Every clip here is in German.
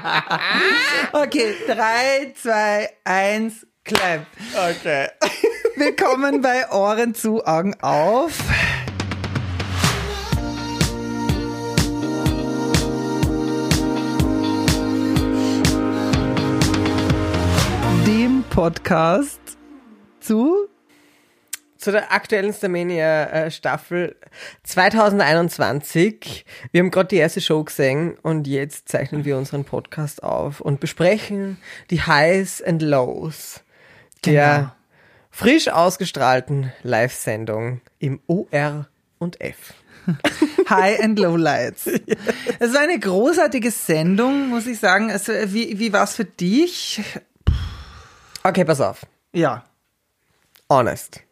Okay, 3, 2, 1, clap. Okay. Willkommen bei Ohren zu, Augen auf. Dem Podcast zu Zu der aktuellen Starmania-Staffel 2021. Wir haben gerade die erste Show gesehen und jetzt zeichnen wir unseren Podcast auf und besprechen die Highs and Lows der Genau. frisch ausgestrahlten Live-Sendung im OR und F. High and Low Lights. Es war eine großartige Sendung, muss ich sagen. Also, wie wie war es für dich? Okay, pass auf. Ja. Honest.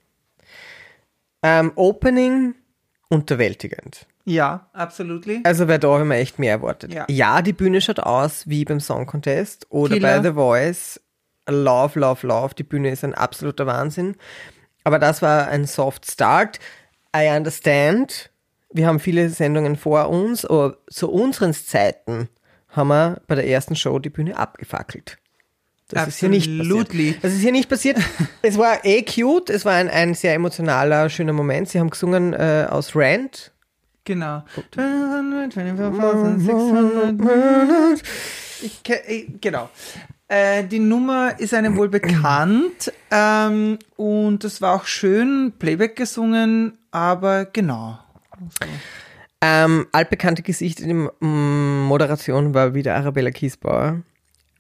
Ähm, Opening unterwältigend. Ja, absolutely. Also wer da haben wir echt mehr erwartet. Ja. die Bühne schaut aus wie beim Song Contest oder Killer. bei The Voice. Love, love, love. Die Bühne ist ein absoluter Wahnsinn. Aber das war ein Soft Start. I understand. Wir haben viele Sendungen vor uns, aber zu unseren Zeiten haben wir bei der ersten Show die Bühne abgefackelt. Das ist hier nicht Absolutely. passiert. Das ist hier nicht passiert. es war eh cute. Es war ein, ein sehr emotionaler, schöner Moment. Sie haben gesungen äh, aus Rant. Genau. 224.600 Ich, genau. Äh, die Nummer ist einem wohl bekannt ähm, und es war auch schön Playback gesungen, aber genau. Ähm, altbekannte Gesicht in der mm, Moderation war wieder Arabella Kiesbauer.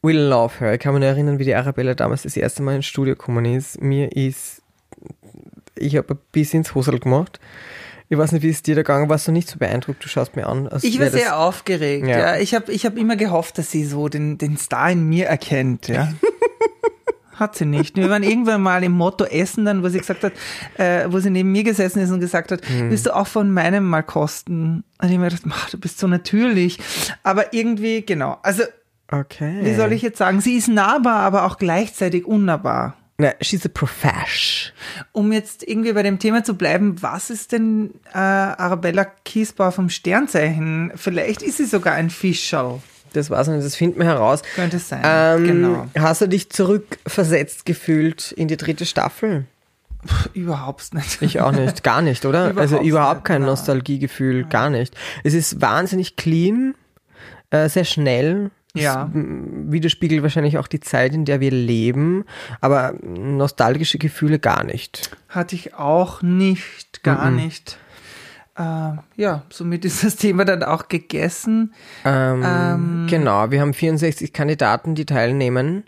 We love her. Ich kann mich erinnern, wie die Arabella damals das erste Mal ins Studio gekommen ist. Mir ist, ich habe ein bisschen ins Hosel gemacht. Ich weiß nicht, wie es dir da gegangen war. Warst du nicht so beeindruckt? Du schaust mir an. Ich war sehr aufgeregt. Ja. Ja. Ich habe ich hab immer gehofft, dass sie so den, den Star in mir erkennt. Ja. Hat sie nicht. Wir waren irgendwann mal im Motto Essen dann, wo sie gesagt hat, äh, wo sie neben mir gesessen ist und gesagt hat, Hm. willst du auch von meinem mal kosten? Und ich mir gedacht, "Mach, du bist so natürlich. Aber irgendwie, genau. Also, Okay. wie soll ich jetzt sagen? Sie ist nahbar, aber auch gleichzeitig unnahbar. Na, she's a profesh. Um jetzt irgendwie bei dem Thema zu bleiben, was ist denn äh, Arabella Kiesbauer vom Sternzeichen? Vielleicht ist sie sogar ein Fischerl. Das war's nicht. Das finden wir heraus. Könnte es sein. Ähm, genau. Hast du dich zurückversetzt gefühlt in die dritte Staffel? Überhaupt nicht. Ich auch nicht, gar nicht, oder? Überhaupt also überhaupt kein. Nostalgiegefühl, gar nicht. Es ist wahnsinnig clean, äh, sehr schnell. Ja. Widerspiegelt wahrscheinlich auch die Zeit, in der wir leben, aber nostalgische Gefühle gar nicht. Hatte ich auch nicht, gar nicht. Äh, ja, somit ist das Thema dann auch gegessen. Ähm, Genau, wir haben 64 Kandidaten, die teilnehmen.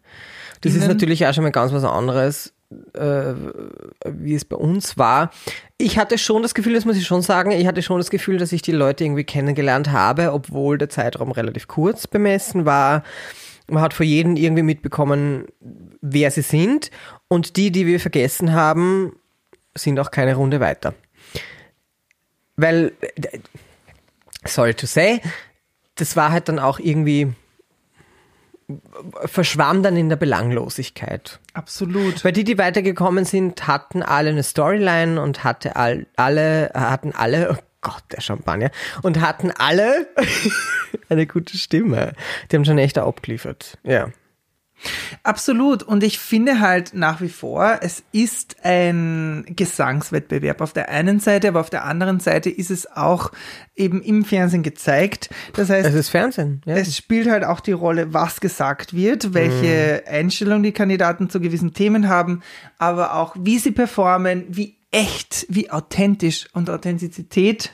Das ist natürlich auch schon mal ganz was anderes, äh, wie es bei uns war. Ich hatte schon das Gefühl, das muss ich schon sagen, ich hatte schon das Gefühl, dass ich die Leute irgendwie kennengelernt habe, obwohl der Zeitraum relativ kurz bemessen war. Man hat vor jedem irgendwie mitbekommen, wer sie sind. Und die, die wir vergessen haben, sind auch keine Runde weiter. Weil, äh, sorry to say, das war halt dann auch irgendwie verschwamm dann in der Belanglosigkeit. Absolut. Weil die, die weitergekommen sind, hatten alle eine Storyline und hatte all, alle, hatten alle, oh Gott, der Champagner, und hatten alle eine gute Stimme. Die haben schon echt abgeliefert. Ja. Absolut. Und ich finde halt nach wie vor, es ist ein Gesangswettbewerb auf der einen Seite, aber auf der anderen Seite ist es auch eben im Fernsehen gezeigt. Das heißt, Es ist Fernsehen. Ja. Es spielt halt auch die Rolle, was gesagt wird, welche Einstellung die Kandidaten zu gewissen Themen haben, aber auch wie sie performen, wie echt, wie authentisch und Authentizität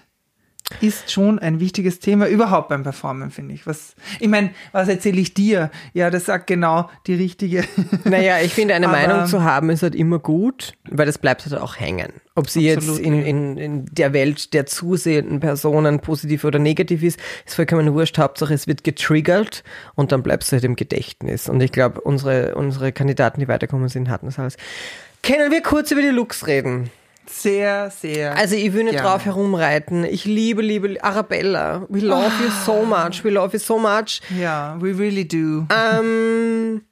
ist schon ein wichtiges Thema überhaupt beim Performen, finde ich. Was, ich meine, was erzähle ich dir? Ja, das sagt genau die richtige. Naja, ich finde, eine Aber- Meinung zu haben ist halt immer gut, weil das bleibt halt auch hängen. Ob sie Absolut, jetzt in, in, in der Welt der zusehenden Personen positiv oder negativ ist, ist vollkommen wurscht. Hauptsache, es wird getriggert und dann bleibst du halt im Gedächtnis. Und ich glaube, unsere, unsere Kandidaten, die weiterkommen sind, hatten das alles. Können wir kurz über die Looks reden? Sehr, sehr. Also ich will nicht Gerne. drauf herumreiten. Ich liebe, liebe Arabella. We love you so much. We love you so much. ja, we really do. Ähm,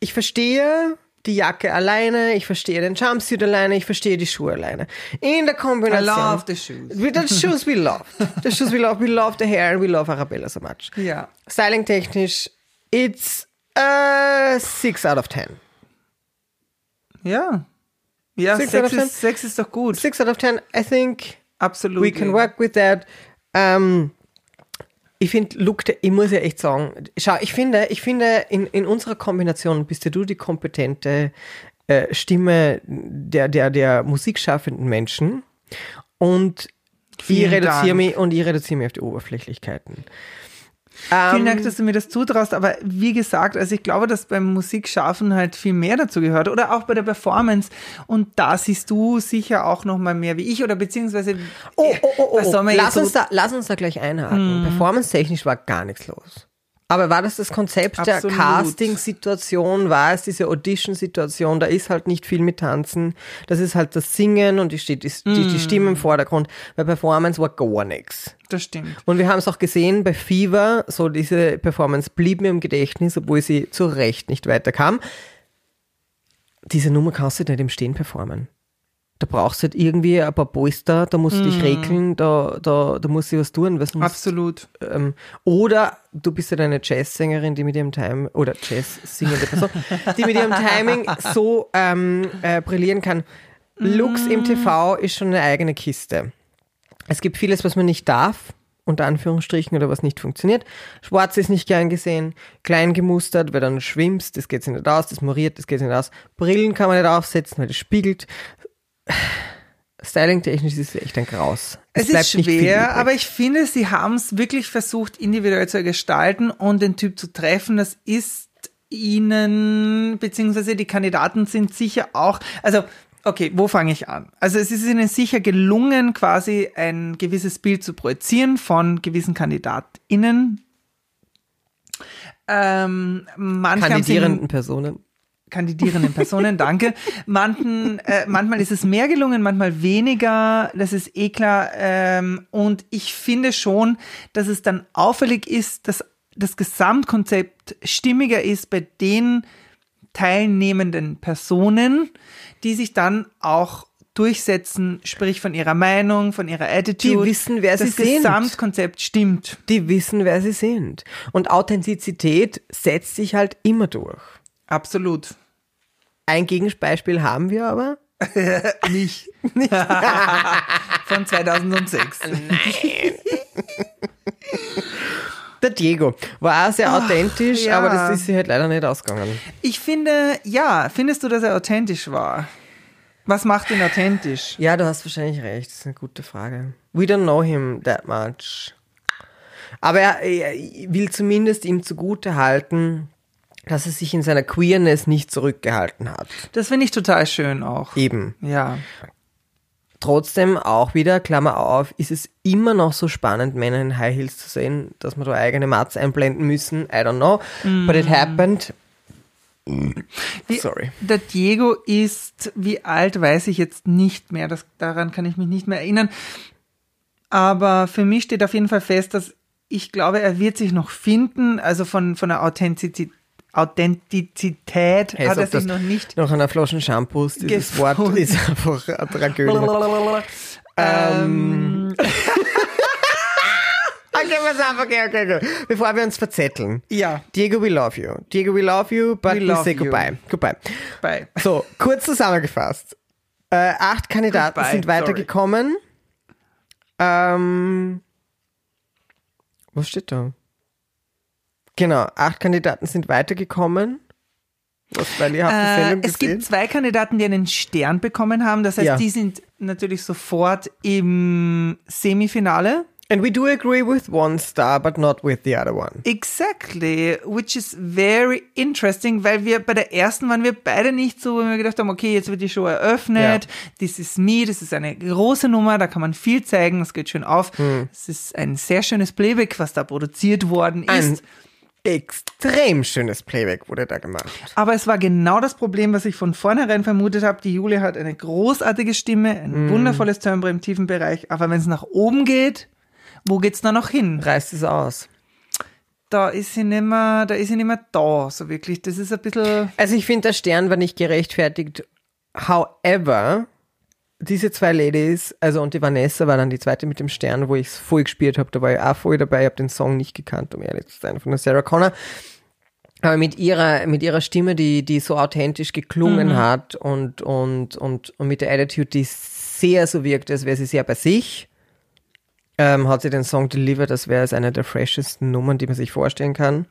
ich verstehe die Jacke alleine, ich verstehe den Jumpsuit alleine, ich verstehe die Schuhe alleine. In der I Kombination. love the shoes. With the shoes we love. The shoes we love. We love the hair and we love Arabella so much. Ja. Styling technisch It's a 6 out of 10. Ja. Ja, Six Sex out of ten? ist, Sex ist doch gut. 6 out of 10, I think Absolut. we can work with that. Ähm, ich finde, der- ich muss ja echt sagen, schau, ich finde, ich finde, in, in unserer Kombination bist ja du die kompetente äh, Stimme der, der, der musikschaffenden Menschen und ich Vielen reduziere Dank. mich und ich reduziere mich auf die Oberflächlichkeiten. Vielen Ähm, Dank, dass du mir das zutraust, aber wie gesagt, also ich glaube, dass beim Musikschaffen halt viel mehr dazu gehört oder auch bei der Performance und da siehst du sicher auch noch mal mehr wie ich oder beziehungsweise Oh, oh, oh, oh. was soll man lass, so- uns da, lass uns da gleich einhaken. Performance-technisch war gar nichts los. Aber war das das Konzept der Absolut. Casting-Situation? War es diese Audition-Situation? Da ist halt nicht viel mit Tanzen. Das ist halt das Singen und die, steht, die, die, die Stimme im Vordergrund. Bei Performance war gar nichts. Das stimmt. Und wir haben es auch gesehen bei Fever, so diese Performance blieb mir im Gedächtnis, obwohl sie zu Recht nicht weiterkam. Diese Nummer kannst du nicht im Stehen performen. Da brauchst du halt irgendwie ein paar Polster, da musst du dich regeln, da, da, da musst du was tun, weil sonst, Absolut. ähm, oder du bist halt eine Jazzsängerin, die mit ihrem Timing, oder Jazz-singende Person, die mit ihrem Timing so ähm, äh, brillieren kann. Lux im TV ist schon eine eigene Kiste. Es gibt vieles, was man nicht darf, unter Anführungsstrichen, oder was nicht funktioniert. Schwarz ist nicht gern gesehen, klein gemustert, weil dann schwimmst, das geht sich nicht aus, das moriert, das geht sich nicht aus. Brillen kann man nicht aufsetzen, weil das spiegelt. Styling-technisch ist es echt ein Graus. Es, ist bleibt nicht viel schwer, aber ich finde, sie haben es wirklich versucht, individuell zu gestalten und den Typ zu treffen. Das ist ihnen, beziehungsweise die Kandidaten sind sicher auch, also, okay, wo fange ich an? Also es ist ihnen sicher gelungen, quasi ein gewisses Bild zu projizieren von gewissen KandidatInnen. Ähm, kandidierenden Personen. kandidierenden Personen, danke. Manchen, äh, manchmal ist es mehr gelungen, manchmal weniger, das ist eh klar. Ähm, und ich finde schon, dass es dann auffällig ist, dass das Gesamtkonzept stimmiger ist bei den teilnehmenden Personen, die sich dann auch durchsetzen, sprich von ihrer Meinung, von ihrer Attitude. Die wissen, wer sie das sind. Gesamtkonzept stimmt. Die wissen, wer sie sind. Und Authentizität setzt sich halt immer durch. Absolut. Ein Gegenbeispiel haben wir aber. Nicht. Von 2006. Der Diego war auch sehr authentisch, ja. aber das ist sich halt leider nicht ausgegangen. Ich finde, ja, findest du, dass er authentisch war? Was macht ihn authentisch? Ja, du hast wahrscheinlich recht. Das ist eine gute Frage. We don't know him that much. Aber er, er will zumindest ihm zugute halten, dass er sich in seiner Queerness nicht zurückgehalten hat. Das finde ich total schön auch. Eben. Ja. Trotzdem auch wieder, Klammer auf, ist es immer noch so spannend, Männer in High Heels zu sehen, dass wir da eigene Mats einblenden müssen. I don't know. But it happened. Wie, Sorry. Der Diego ist, wie alt weiß ich jetzt nicht mehr, das, daran kann ich mich nicht mehr erinnern. Aber für mich steht auf jeden Fall fest, dass ich glaube, er wird sich noch finden. Also von, von der Authentizität, Authentizität Hey, hat er sich noch nicht Nach einer Flasche Shampoos, dieses Wort gefunden. ist einfach eine Tragödie. Ähm, Okay, pass auf, okay, okay, okay. Bevor wir uns verzetteln. ja, Diego, we love you. Diego, we love you, but We we, say you. goodbye. Goodbye. bei. So, kurz zusammengefasst. Äh, acht Kandidaten Goodbye, sind weitergekommen. Ähm, was steht da? Genau, acht Kandidaten sind weitergekommen. Was, weil ihr habt die Äh, Sendung es gesehen? gibt zwei Kandidaten, die einen Stern bekommen haben. Das heißt, Ja. die sind natürlich sofort im Semifinale. And we do agree with one star, but not with the other one. Exactly, which is very interesting, weil wir bei der ersten waren wir beide nicht so, wo wir gedacht haben, okay, jetzt wird die Show eröffnet, this is me, das ist eine große Nummer, da kann man viel zeigen, das geht schön auf. Hm. Es ist ein sehr schönes Playback, was da produziert worden Ein ist. Extrem schönes Playback wurde da gemacht. Aber es war genau das Problem, was ich von vornherein vermutet habe. Die Julia hat eine großartige Stimme, ein Hm. wundervolles Timbre im tiefen Bereich, aber wenn es nach oben geht, wo geht's da noch hin? Reißt es aus. Da ist sie nicht mehr, da ist sie nicht mehr da, so wirklich. Das ist ein bisschen, Also ich finde, der Stern war nicht gerechtfertigt. However, diese zwei Ladies, also und die Vanessa war dann die zweite mit dem Stern, wo ich es voll gespielt habe, da war ich auch voll dabei, ich habe den Song nicht gekannt, um ehrlich zu sein, von der Sarah Connor. Aber mit ihrer, mit ihrer Stimme, die, die so authentisch geklungen Mhm. hat und, und, und, und mit der Attitude, die sehr so wirkt, als wäre sie sehr bei sich, ähm, hat sie den Song delivered, als wäre es eine der freshesten Nummern, die man sich vorstellen kann,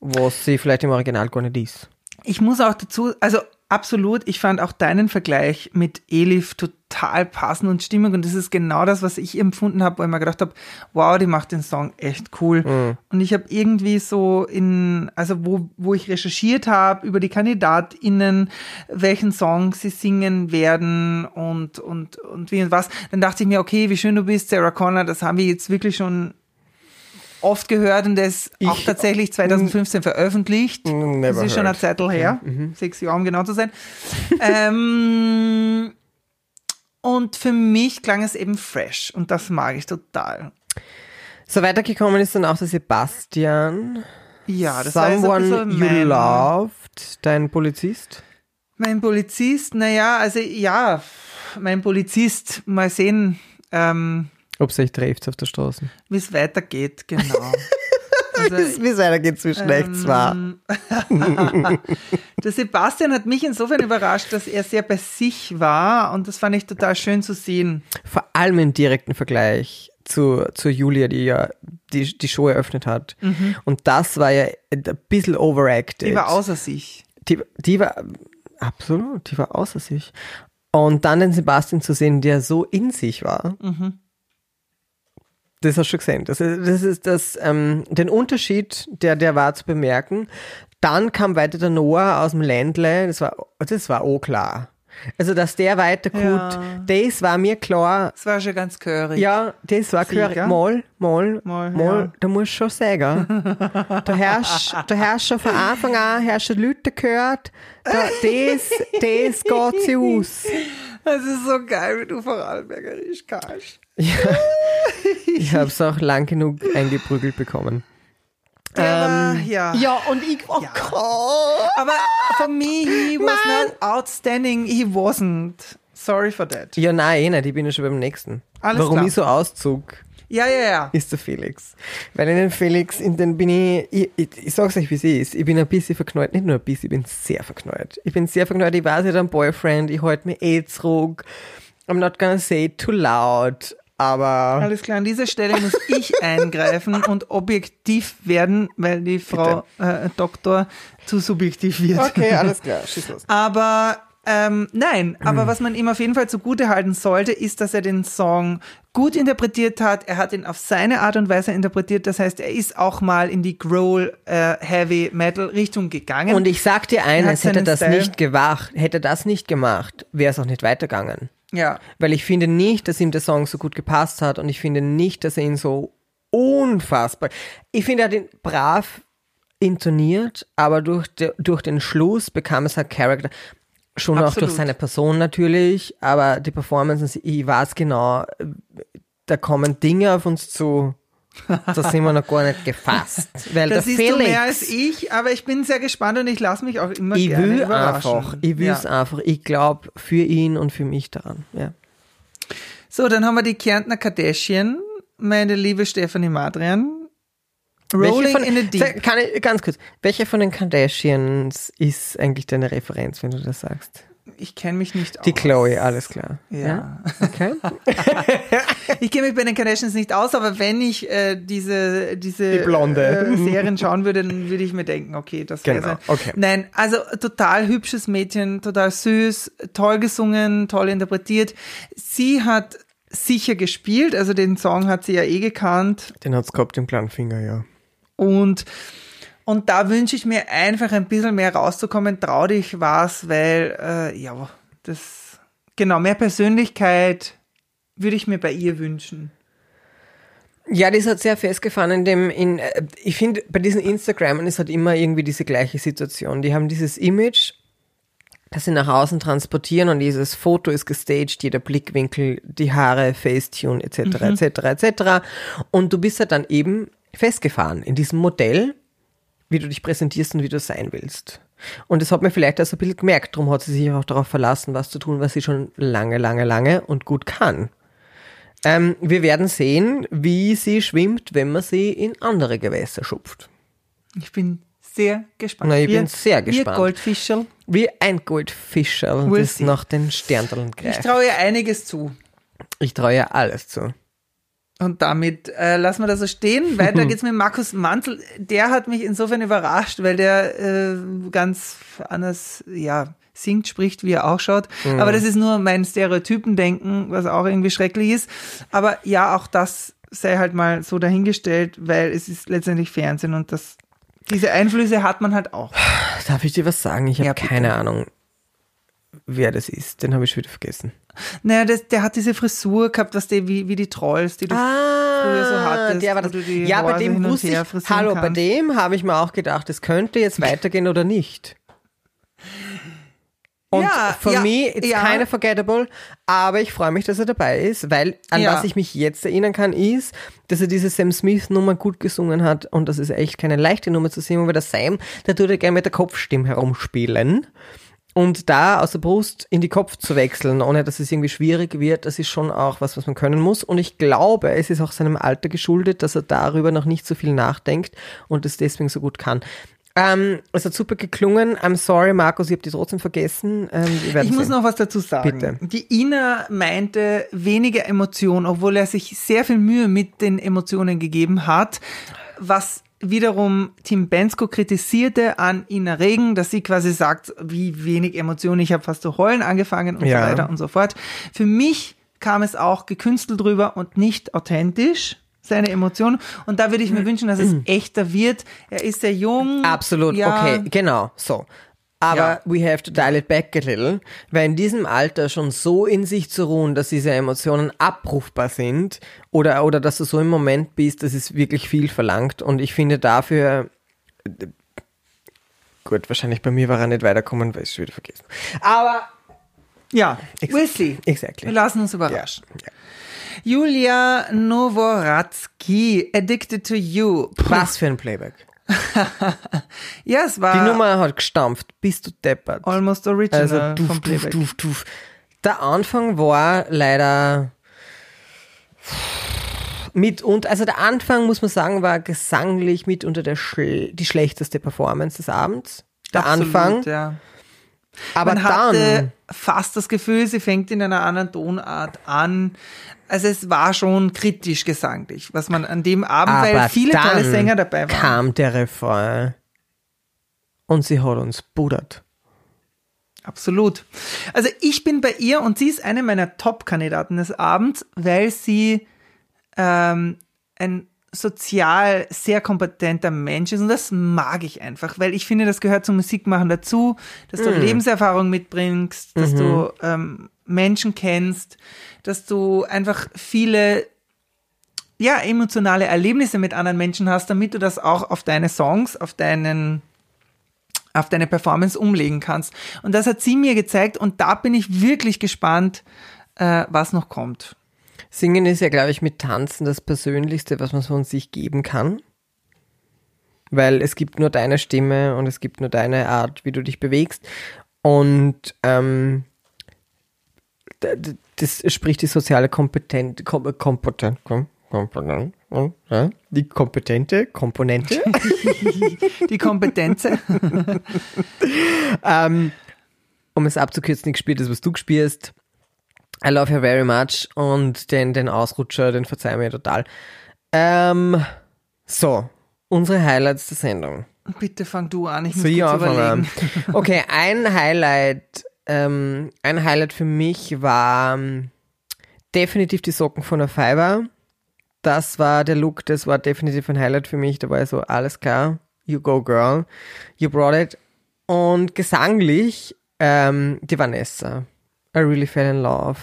was sie vielleicht im Original gar nicht ist. Ich muss auch dazu, also absolut, ich fand auch deinen Vergleich mit Elif total passend und stimmig und das ist genau das, was ich empfunden habe, wo ich mir gedacht habe, wow, die macht den Song echt cool. Und ich habe irgendwie so in, also wo, wo ich recherchiert habe über die KandidatInnen, welchen Song sie singen werden und, und, und wie und was, dann dachte ich mir, okay, wie schön du bist, Sarah Connor, das haben wir jetzt wirklich schon oft gehört und das auch Ich- tatsächlich 2015 veröffentlicht. Mm, never das ist schon heard. ein Zettel her. Sechs Jahre, um genau zu sein. ähm, und für mich klang es eben fresh und das mag ich total. So weitergekommen ist dann auch der Sebastian. Ja, das war Someone bisschen you mein, loved, dein Polizist. mein Polizist. Naja, also ja, mein Polizist, mal sehen, ähm, Ob es euch trifft auf der Straße. wie es weitergeht, genau. Also, Wie es weitergeht so schlecht zwar. Der Sebastian hat mich insofern überrascht, dass er sehr bei sich war und das fand ich total schön zu sehen. Vor allem im direkten Vergleich zu, zu Julia, die ja die, die Show eröffnet hat. Und das war ja ein bisschen overacted. Mhm. Die war außer sich. Die, die war, absolut, die war außer sich. Und dann den Sebastian zu sehen, der so in sich war. Mhm. Das hast du schon gesehen. Das ist, das ist das, ähm, den Unterschied, der, der war zu bemerken. Dann kam weiter der Noah aus dem Ländle. Das war, das war auch klar. Also, dass der weiter gut, Ja. das war mir klar. Das war schon ganz gehörig. Ja, das war Sicher? klar. Mal, mal, Mal, mal, ja. da musst du schon sagen. Da hast, da hast schon von Anfang an, du Leute gehört, da, das, das geht sie aus. Das ist so geil, wie du Vorarlbergerisch kannst. Ich habe es auch lang genug eingeprügelt bekommen. Aber, ja. Ja, und ich, oh Ja. Gott. Aber for me, he was Mann. not outstanding. He wasn't. Sorry for that. Ja, nein, eh nicht, ich bin ja schon beim nächsten. Alles Warum klar. ich so auszug, Ja, ja, ja. ist der Felix. Weil in den Felix, in den bin ich, ich, ich, ich sag's euch, wie es ist, ich bin ein bisschen verknallt, nicht nur ein bisschen, ich bin sehr verknallt. Ich bin sehr verknallt, ich weiß, ich habe einen Boyfriend, ich halte mich eh zurück, I'm not gonna say it too loud, aber Alles klar, an dieser Stelle muss ich eingreifen und objektiv werden, weil die Frau äh, Doktor zu subjektiv wird. okay, alles klar, schieß los. Aber ähm, nein, aber was man ihm auf jeden Fall zugute halten sollte, ist, dass er den Song gut interpretiert hat. Er hat ihn auf seine Art und Weise interpretiert. Das heißt, er ist auch mal in die Growl äh, Heavy Metal Richtung gegangen. Und ich sag dir eines, hätte seinen das Style. nicht gewacht, hätte das nicht gemacht, wäre es auch nicht weitergegangen. Ja, Weil ich finde nicht, dass ihm der Song so gut gepasst hat und ich finde nicht, dass er ihn so unfassbar. Ich finde, er hat ihn brav intoniert, aber durch, de, durch den Schluss bekam es halt Charakter. Schon auch Absolut. durch seine Person natürlich, aber die Performance, ich weiß genau, da kommen Dinge auf uns zu, da sind wir noch gar nicht gefasst. Weil das der siehst Felix, du mehr als ich, aber ich bin sehr gespannt und ich lasse mich auch immer ich gerne will überraschen. einfach, ich will es ja. einfach, ich glaube für ihn und für mich daran. Ja. So, dann haben wir die Kärntner Kardashian, meine liebe Stephanie Madrian. Rolling von, in the Deep. Kann ich, ganz kurz, welche von den Kardashians ist eigentlich deine Referenz, wenn du das sagst? Ich kenne mich nicht Die aus. Chloe, alles klar. Ja. Okay. Ich kenne mich bei den Kardashians nicht aus, aber wenn ich äh, diese, diese Die Blonde. Äh, Serien schauen würde, dann würde ich mir denken, okay, das wäre Genau, okay. Nein, also total hübsches Mädchen, total süß, toll gesungen, toll interpretiert. Sie hat sicher gespielt, also den Song hat sie ja eh gekannt. Den hat's gehabt im kleinen Finger, ja. Und, und da wünsche ich mir einfach ein bisschen mehr rauszukommen. Trau dich was, weil, äh, ja, das, genau, mehr Persönlichkeit würde ich mir bei ihr wünschen. Ja, das hat sehr festgefahren in dem, in, äh, ich finde, bei diesen Instagramern ist halt immer irgendwie diese gleiche Situation. Die haben dieses Image, das sie nach außen transportieren und dieses Foto ist gestaged, jeder Blickwinkel, die Haare, Facetune, etc., etc., etc. Und du bist halt dann eben festgefahren in diesem Modell, wie du dich präsentierst und wie du sein willst. Und das hat mir vielleicht auch so ein bisschen gemerkt, darum hat sie sich auch darauf verlassen, was zu tun, was sie schon lange, lange, lange und gut kann. Ähm, wir werden sehen, wie sie schwimmt, wenn man sie in andere Gewässer schupft. Ich bin sehr gespannt. Na, ich wir, bin sehr gespannt. Goldfischerl. Wie ein Goldfischerl, das nach den Sternteln Ich greift. traue ihr einiges zu. Ich traue ja alles zu. Und damit äh, lassen wir das so stehen. Weiter geht's mit Markus Mantel. Der hat mich insofern überrascht, weil der äh, ganz anders, ja, singt, spricht, wie er auch schaut. Aber das ist nur mein Stereotypendenken, was auch irgendwie schrecklich ist. Aber ja, auch das sei halt mal so dahingestellt, weil es ist letztendlich Fernsehen und das, diese Einflüsse hat man halt auch. Darf ich dir was sagen? Ich habe Ja, keine Ahnung, wer das ist. Den habe ich schon wieder vergessen. Naja, das, der hat diese Frisur gehabt, was die, wie, wie die Trolls, die du früher so hattest, Ah, der war das. Ja, bei Haare so dem wusste ich, hallo, bei kannst. dem habe ich mir auch gedacht, es könnte jetzt weitergehen oder nicht. Und Ja, for ja, me, it's ja. of forgettable, aber ich freue mich, dass er dabei ist, weil an Ja. was ich mich jetzt erinnern kann, ist, dass er diese Sam Smith-Nummer gut gesungen hat und das ist echt keine leichte Nummer zu singen, weil der Sam, der tut ja gerne mit der Kopfstimme herumspielen. Und da aus der Brust in die Kopf zu wechseln, ohne dass es irgendwie schwierig wird, das ist schon auch was, was man können muss. Und ich glaube, es ist auch seinem Alter geschuldet, dass er darüber noch nicht so viel nachdenkt und es deswegen so gut kann. Ähm, es hat super geklungen. I'm sorry, Markus, ich habe die trotzdem vergessen. Ähm, Ich muss sehen. noch was dazu sagen. Bitte. Die Ina meinte weniger Emotion, obwohl er sich sehr viel Mühe mit den Emotionen gegeben hat, was wiederum Tim Bensko kritisierte an Ina Regen, dass sie quasi sagt, wie wenig Emotionen, ich habe fast zu heulen angefangen und Ja. so weiter und so fort. Für mich kam es auch gekünstelt drüber und nicht authentisch, seine Emotionen. Und da würde ich mir wünschen, dass es echter wird. Er ist sehr jung. Absolut, Ja. okay, genau, so. Aber Ja. we have to dial it back a little, weil in diesem Alter schon so in sich zu ruhen, dass diese Emotionen abrufbar sind oder, oder dass du so im Moment bist, das ist wirklich viel verlangt und ich finde dafür, gut, wahrscheinlich bei mir war er nicht weiterkommen, weil ich es schon wieder vergessen. Aber, Ja, we'll see. exactly. Wir lassen uns überraschen. Julia Noworatsky, Addicted to You. was für ein Playback. Ja, es war Die Nummer hat gestampft, bist du deppert. almost original Also vom duf, duf, duf, duf. Der Anfang war leider mit und also der Anfang muss man sagen war gesanglich mit unter der schl die schlechteste Performance des Abends. Der Absolut, Anfang, Ja. aber Man hatte dann fast das Gefühl, sie fängt in einer anderen Tonart an. Also es war schon kritisch gesanglich, was man an dem Abend, aber weil viele tolle Sänger dabei waren. kam der Refrain und sie hat uns buddert. Absolut. Also ich bin bei ihr und sie ist eine meiner Top-Kandidaten des Abends, weil sie ähm, ein sozial sehr kompetenter Mensch ist und das mag ich einfach, weil ich finde, das gehört zum Musikmachen dazu, dass du Lebenserfahrung mitbringst, dass du ähm, Menschen kennst, dass du einfach viele ja, emotionale Erlebnisse mit anderen Menschen hast, damit du das auch auf deine Songs, auf deinen auf deine Performance umlegen kannst. Und das hat sie mir gezeigt und da bin ich wirklich gespannt, äh, was noch kommt. Singen ist ja, glaube ich, mit Tanzen das Persönlichste, was man von sich geben kann. Weil es gibt nur deine Stimme und es gibt nur deine Art, wie du dich bewegst. Und ähm, das spricht die soziale Kompetenz, kom, Kompetenz, kom, Kompetenz, ja, die kompetente Komponente. Die Kompetenz. ähm, um es abzukürzen, ich gespiele das, was du gespielst. I love her very much und den, den Ausrutscher, den verzeih mir total. Ähm, so, unsere Highlights der Sendung. Bitte fang du an, ich muss So, kurz ja, überlegen. Okay, ein Highlight, ähm, ein Highlight für mich war ähm, definitiv die Socken von der Fiverr. Das war der Look, das war definitiv ein Highlight für mich. Da war so, alles klar, you go girl, you brought it. Und gesanglich ähm, die Vanessa. I really fell in love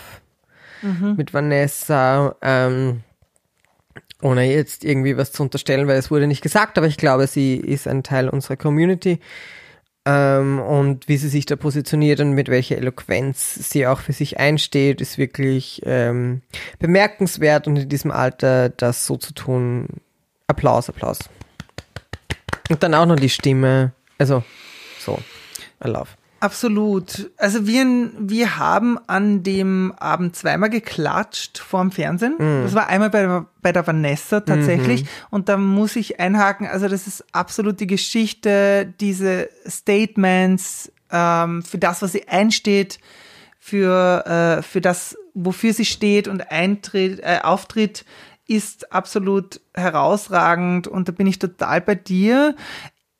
mit Vanessa. Ähm, ohne jetzt irgendwie was zu unterstellen, weil es wurde nicht gesagt, aber ich glaube, sie ist ein Teil unserer Community. Ähm, und wie sie sich da positioniert und mit welcher Eloquenz sie auch für sich einsteht, ist wirklich ähm, bemerkenswert und in diesem Alter das so zu tun, Applaus, Applaus. Und dann auch noch die Stimme, also so, I love. Absolut. Also wir, wir haben an dem Abend zweimal geklatscht vorm Fernsehen. Das war einmal bei, bei der Vanessa tatsächlich. Und da muss ich einhaken, also das ist absolut die Geschichte, diese Statements, ähm, für das, was sie einsteht, für, äh, für das, wofür sie steht und eintritt, äh, auftritt, ist absolut herausragend und da bin ich total bei dir.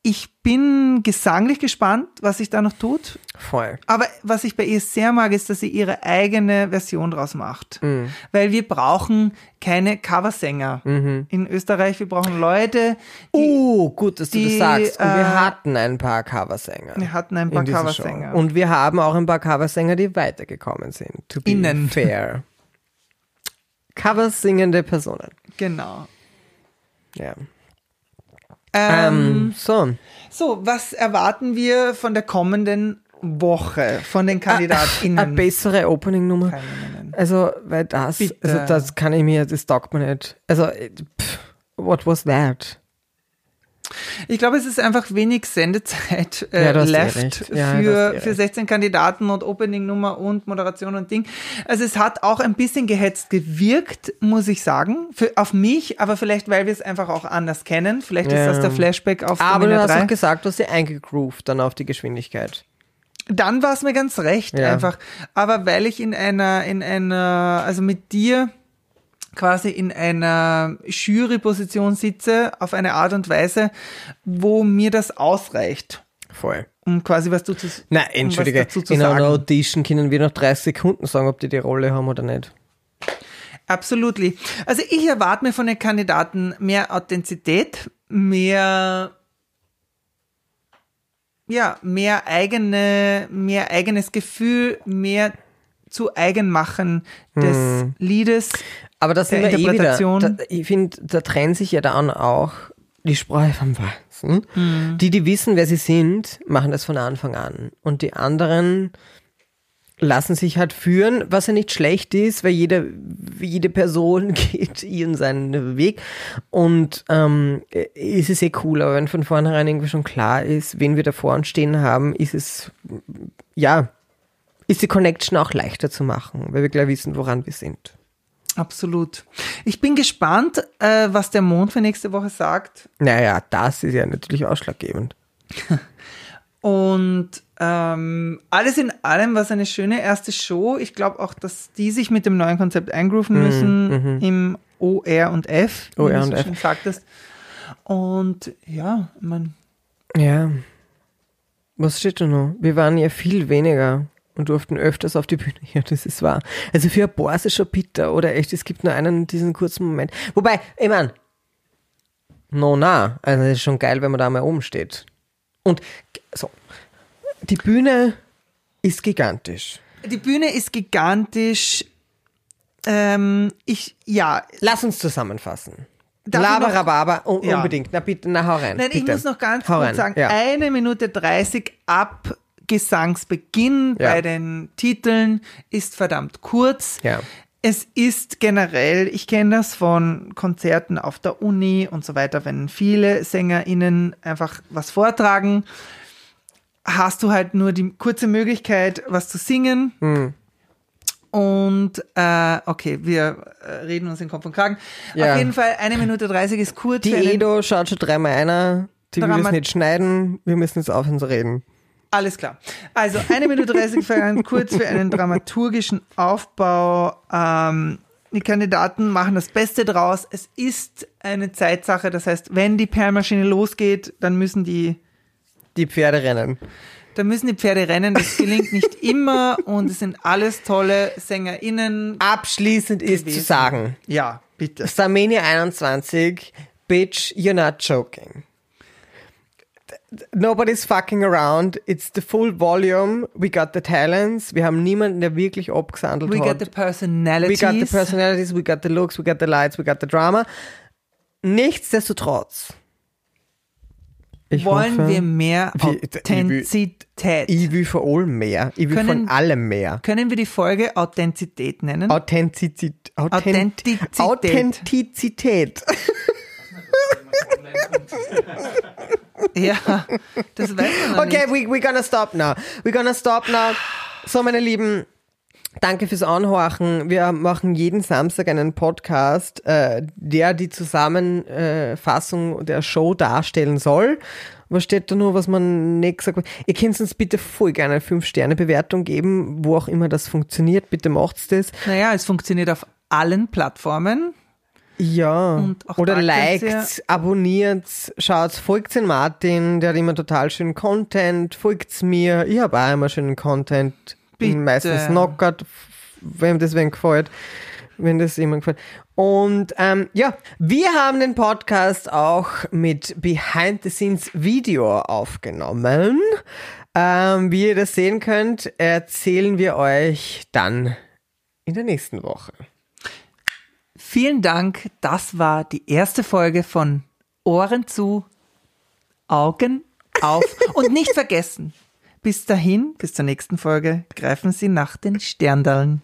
Ich bin gesanglich gespannt, was sich da noch tut. Voll. Aber was ich bei ihr sehr mag, ist, dass sie ihre eigene Version draus macht. Mhm. Weil wir brauchen keine Coversänger in Österreich. Wir brauchen Leute, die Oh, gut, dass du die, das sagst. Und wir äh, hatten ein paar Coversänger. wir hatten ein paar Coversänger. Show. Und wir haben auch ein paar Coversänger, die weitergekommen sind. To be Innen. fair. Coversingende Personen. Genau. Ja. Ähm, Ähm, so. so, was erwarten wir von der kommenden Woche von den Eine KandidatInnen? bessere Opening-Nummer. Keine nennen. Also, weil das, Bitte. also das kann ich mir, das taugt mir nicht. Also, pff, what was that? Ich glaube, es ist einfach wenig Sendezeit äh, Ja, eh left. Ja, für, hast eh für recht. 16 Kandidaten und Opening-Nummer und Moderation und Ding. Also es hat auch ein bisschen gehetzt gewirkt, muss ich sagen, für, auf mich, aber vielleicht, weil wir es einfach auch anders kennen. Vielleicht ist Ja. das der Flashback auf Aber du hast 3. auch gesagt, du hast sie eingegroovt dann auf die Geschwindigkeit. Dann war es mir ganz recht, Ja. einfach. Aber weil ich in einer, in einer, also mit dir quasi in einer Jury-Position sitze, auf eine Art und Weise, wo mir das ausreicht, Voll. um quasi was du zu, Na, um was entschuldige, dazu zu in einer sagen. Audition können wir nach 30 Sekunden sagen, ob die die Rolle haben oder nicht. Absolutely. Also ich erwarte mir von den Kandidaten mehr Authentizität, mehr ja, mehr eigene, mehr eigenes Gefühl, mehr zu Eigenmachen des Hm. Liedes. Aber das Der sind eh wieder. Interpretation. Da, ich finde, da trennt sich ja dann auch die Sprache vom Weißen. Die, die wissen, wer sie sind, machen das von Anfang an. Und die anderen lassen sich halt führen, was ja nicht schlecht ist, weil jede, jede Person geht ihren seinen Weg. Und ähm, ist es eh cool, aber wenn von vornherein irgendwie schon klar ist, wen wir da vor uns stehen haben, ist es, ja, ist die Connection auch leichter zu machen, weil wir gleich wissen, woran wir sind. Absolut. Ich bin gespannt, äh, was der Mond für nächste Woche sagt. Naja, das ist ja natürlich ausschlaggebend. Und ähm, alles in allem war es eine schöne erste Show. Ich glaube auch, dass die sich mit dem neuen Konzept eingrooven müssen im OR und F, wie OR du und so F. schön sagtest. Und ja, man, Ja. Was steht da noch? Wir waren ja viel weniger und durften öfters auf die Bühne. Ja, das ist wahr. Also für ein paar ist es schon bitter, oder echt? Es gibt nur einen, diesen kurzen Moment. Wobei, ich mein, no, na. Also es ist schon geil, wenn man da mal oben steht. Und so, die Bühne ist gigantisch. die Bühne ist gigantisch. Ähm, ich, ja, Lass uns zusammenfassen. Ich Laberababa, un Ja. unbedingt. Na bitte, na hau rein. Nein, ich bitte. muss noch ganz Hau kurz rein. sagen, Ja. eine Minute 30 ab Gesangsbeginn Ja. bei den Titeln ist verdammt kurz. Ja. Es ist generell, ich kenne das von Konzerten auf der Uni und so weiter, wenn viele SängerInnen einfach was vortragen, hast du halt nur die kurze Möglichkeit, was zu singen. Hm. Und äh, okay, wir äh, reden uns in Kopf und Kragen. Ja. Auf jeden Fall, eine Minute 30 ist kurz. Die Edo schaut schon dreimal einer. Die will es nicht schneiden. Wir müssen jetzt aufhören zu reden. Alles klar. Also eine Minute 30 vergangen, kurz für einen dramaturgischen Aufbau. Ähm, die Kandidaten machen das Beste draus. Es ist eine Zeitsache. Das heißt, wenn die Perlmaschine losgeht, dann müssen die, Die Pferde rennen. dann müssen die Pferde rennen. Das gelingt nicht immer und es sind alles tolle SängerInnen. Abschließend ist zu Gewesen. sagen, Ja, bitte. Starmania 21, bitch, you're not joking. Nobody's fucking around. It's the full volume. We got the talents. Wir haben niemanden, der wirklich abgesandelt We hat. got the personalities. we got the personalities, we got the looks, we got the lights, we got the drama. Nichtsdestotrotz. Ich Wollen hoffe, wir mehr Wie- ich will- Authentizität? Ich will von allem mehr. Ich will Können- von allem mehr. Können wir die Folge Authentizität nennen? Authentizität. Authent Authentizität. Authentizität. Ja, das weiß man Okay, we, we're gonna stop now. We're gonna stop now. So, meine Lieben, danke fürs Anhorchen. Wir machen jeden Samstag einen Podcast, äh, der die Zusammenfassung der Show darstellen soll. Was steht da nur, was man nicht gesagt hat? Ihr könnt uns bitte voll gerne eine 5-Sterne-Bewertung geben, wo auch immer das funktioniert. Bitte macht's das. Naja, es funktioniert auf allen Plattformen. Ja. Oder liked, abonniert, schaut, folgt den Martin, der hat immer total schönen Content, folgt's mir, ich habe auch immer schönen Content, bin Bitte. meistens knockert, wem das wen gefällt, wenn das jemand gefällt. Und ähm, ja, wir haben den Podcast auch mit Behind the Scenes Video aufgenommen. Ähm, wie ihr das sehen könnt, erzählen wir euch dann in der nächsten Woche. Vielen Dank. Das war die erste Folge von Ohren zu, Augen auf und nicht vergessen. Bis dahin, bis zur nächsten Folge, greifen Sie nach den Sterndallen.